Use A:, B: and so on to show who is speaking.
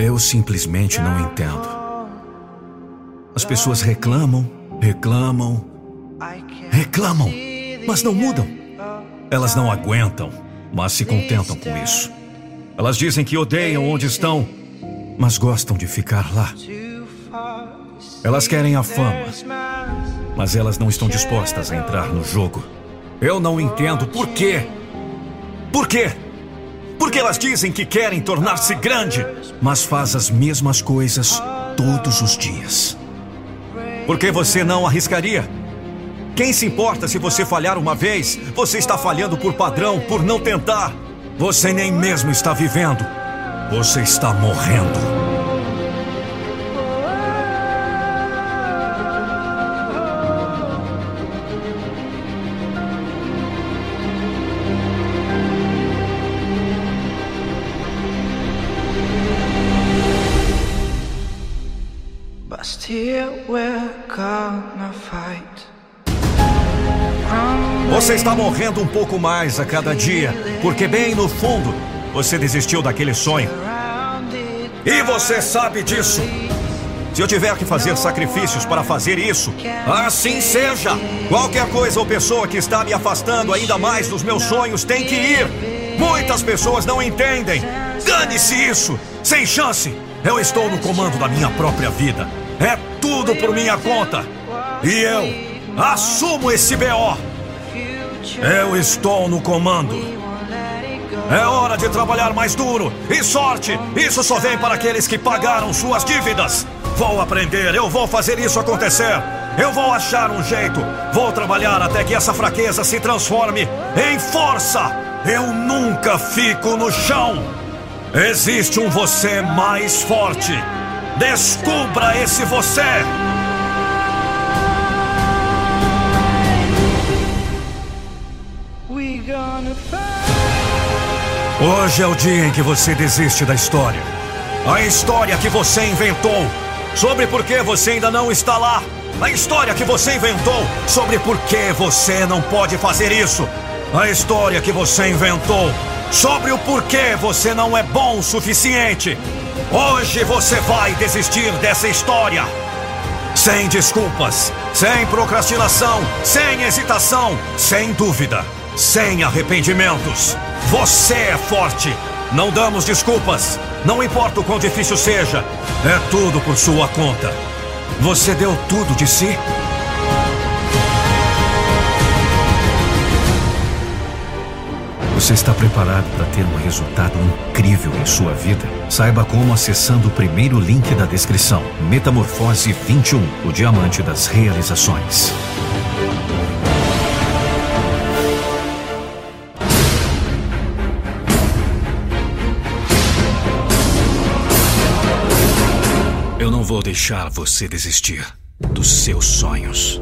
A: Eu simplesmente não entendo. As pessoas reclamam, reclamam, reclamam, mas não mudam. Elas não aguentam, mas se contentam com isso. Elas dizem que odeiam onde estão, mas gostam de ficar lá. Elas querem a fama, mas elas não estão dispostas a entrar no jogo. Eu não entendo por quê. Por quê? Porque elas dizem que querem tornar-se grande, mas faz as mesmas coisas todos os dias. Por que você não arriscaria? Quem se importa se você falhar uma vez? Você está falhando por padrão, por não tentar. Você nem mesmo está vivendo. Você está morrendo.
B: Still we're gonna fight.
A: Você está morrendo um pouco mais a cada dia, porque bem no fundo você desistiu daquele sonho. E você sabe disso. Se eu tiver que fazer sacrifícios para fazer isso, assim seja. Qualquer coisa ou pessoa que está me afastando ainda mais dos meus sonhos tem que ir. Muitas pessoas não entendem. Dane-se isso. Sem chance. Eu estou no comando da minha própria vida. É tudo por minha conta. E eu assumo esse BO. Eu estou no comando. É hora de trabalhar mais duro. E sorte, isso só vem para aqueles que pagaram suas dívidas. Vou aprender, eu vou fazer isso acontecer. Eu vou achar um jeito. Vou trabalhar até que essa fraqueza se transforme em força. Eu nunca fico no chão. Existe um você mais forte. Descubra esse você. Hoje é o dia em que você desiste da história. A história que você inventou. Sobre por que você ainda não está lá. A história que você inventou sobre por que você não pode fazer isso. A história que você inventou sobre o porquê você não é bom o suficiente. Hoje você vai desistir dessa história. Sem desculpas, sem procrastinação, sem hesitação, sem dúvida, sem arrependimentos. Você é forte. Não damos desculpas. Não importa o quão difícil seja, é tudo por sua conta. Você deu tudo de si? Você está preparado para ter um resultado incrível em sua vida? Saiba como acessando o primeiro link da descrição. Metamorfose 21, o diamante das realizações. Eu não vou deixar você desistir dos seus sonhos.